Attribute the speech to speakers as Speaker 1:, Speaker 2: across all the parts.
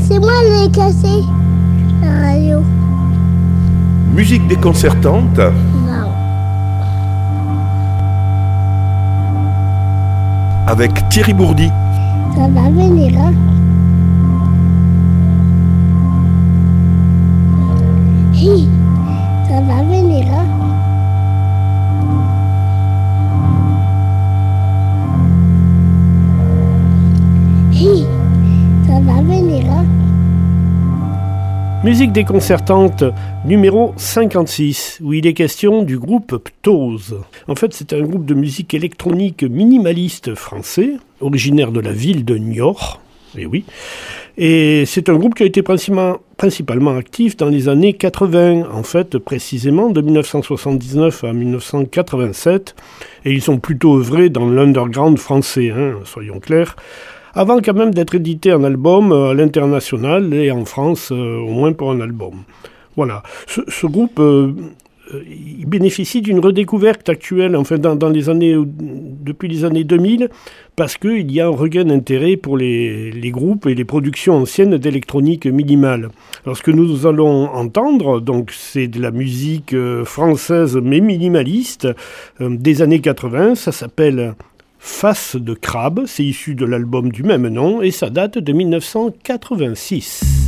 Speaker 1: C'est moi qui ai cassé la radio.
Speaker 2: Musique déconcertante
Speaker 1: Non.
Speaker 2: avec Thierry Bourdi.
Speaker 1: Ça va venir, hein Hi, ça va venir, hein
Speaker 3: Musique déconcertante numéro 56, où il est question du groupe Ptose. En fait, c'est un groupe de musique électronique minimaliste français, originaire de la ville de Niort. Et oui. Et c'est un groupe qui a été principalement, principalement actif dans les années 80, en fait, précisément de 1979 à 1987. Et ils sont plutôt œuvrés dans l'underground français, hein, soyons clairs avant quand même d'être édité en album euh, à l'international et en France euh, au moins pour un album. Voilà. Ce, groupe euh, il bénéficie d'une redécouverte actuelle, enfin dans, les années, depuis les années 2000, parce qu'il y a un regain d'intérêt pour les, groupes et les productions anciennes d'électronique minimale. Alors ce que nous allons entendre, donc c'est de la musique française mais minimaliste des années 80, ça s'appelle Face de crabe, c'est issu de l'album du même nom et ça date de 1986.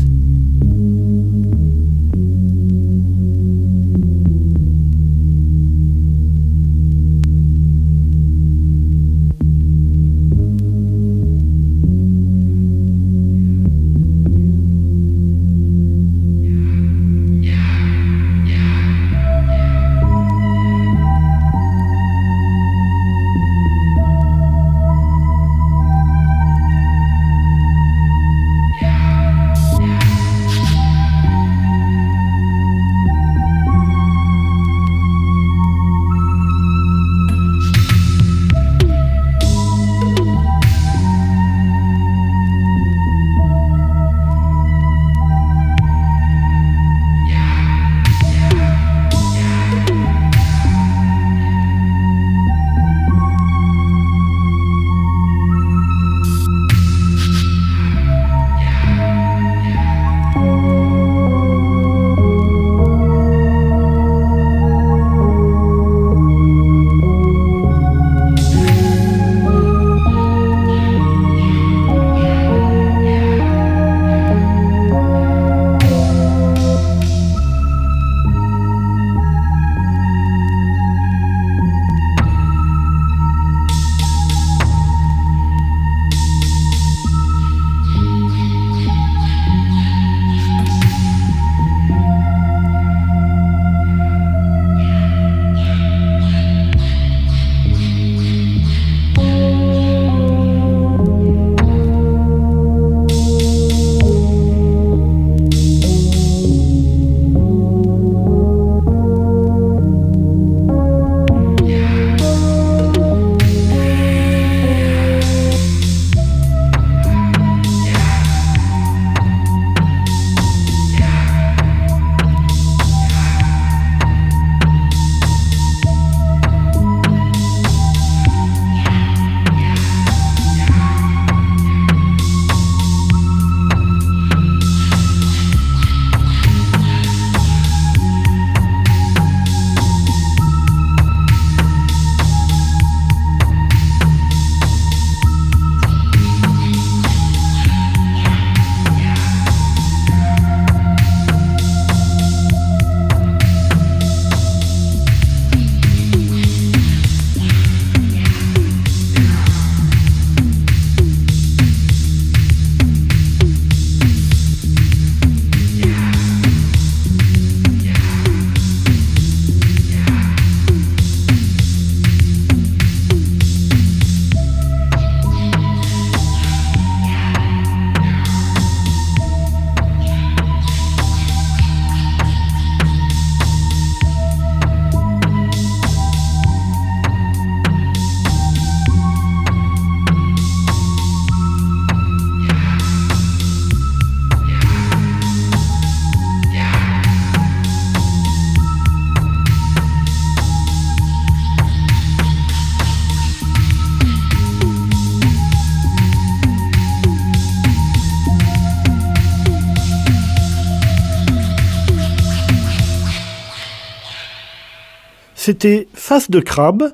Speaker 3: C'était Face de crabe,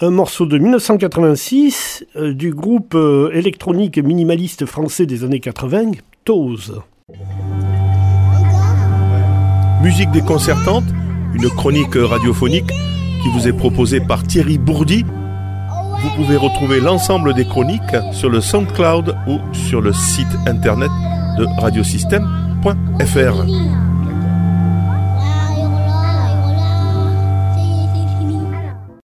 Speaker 3: un morceau de 1986 euh, du groupe euh, électronique minimaliste français des années 80, Tose.
Speaker 2: Musique déconcertante, une chronique radiophonique qui vous est proposée par Thierry Bourdi. Vous pouvez retrouver l'ensemble des chroniques sur le SoundCloud ou sur le site internet de radiosystème.fr.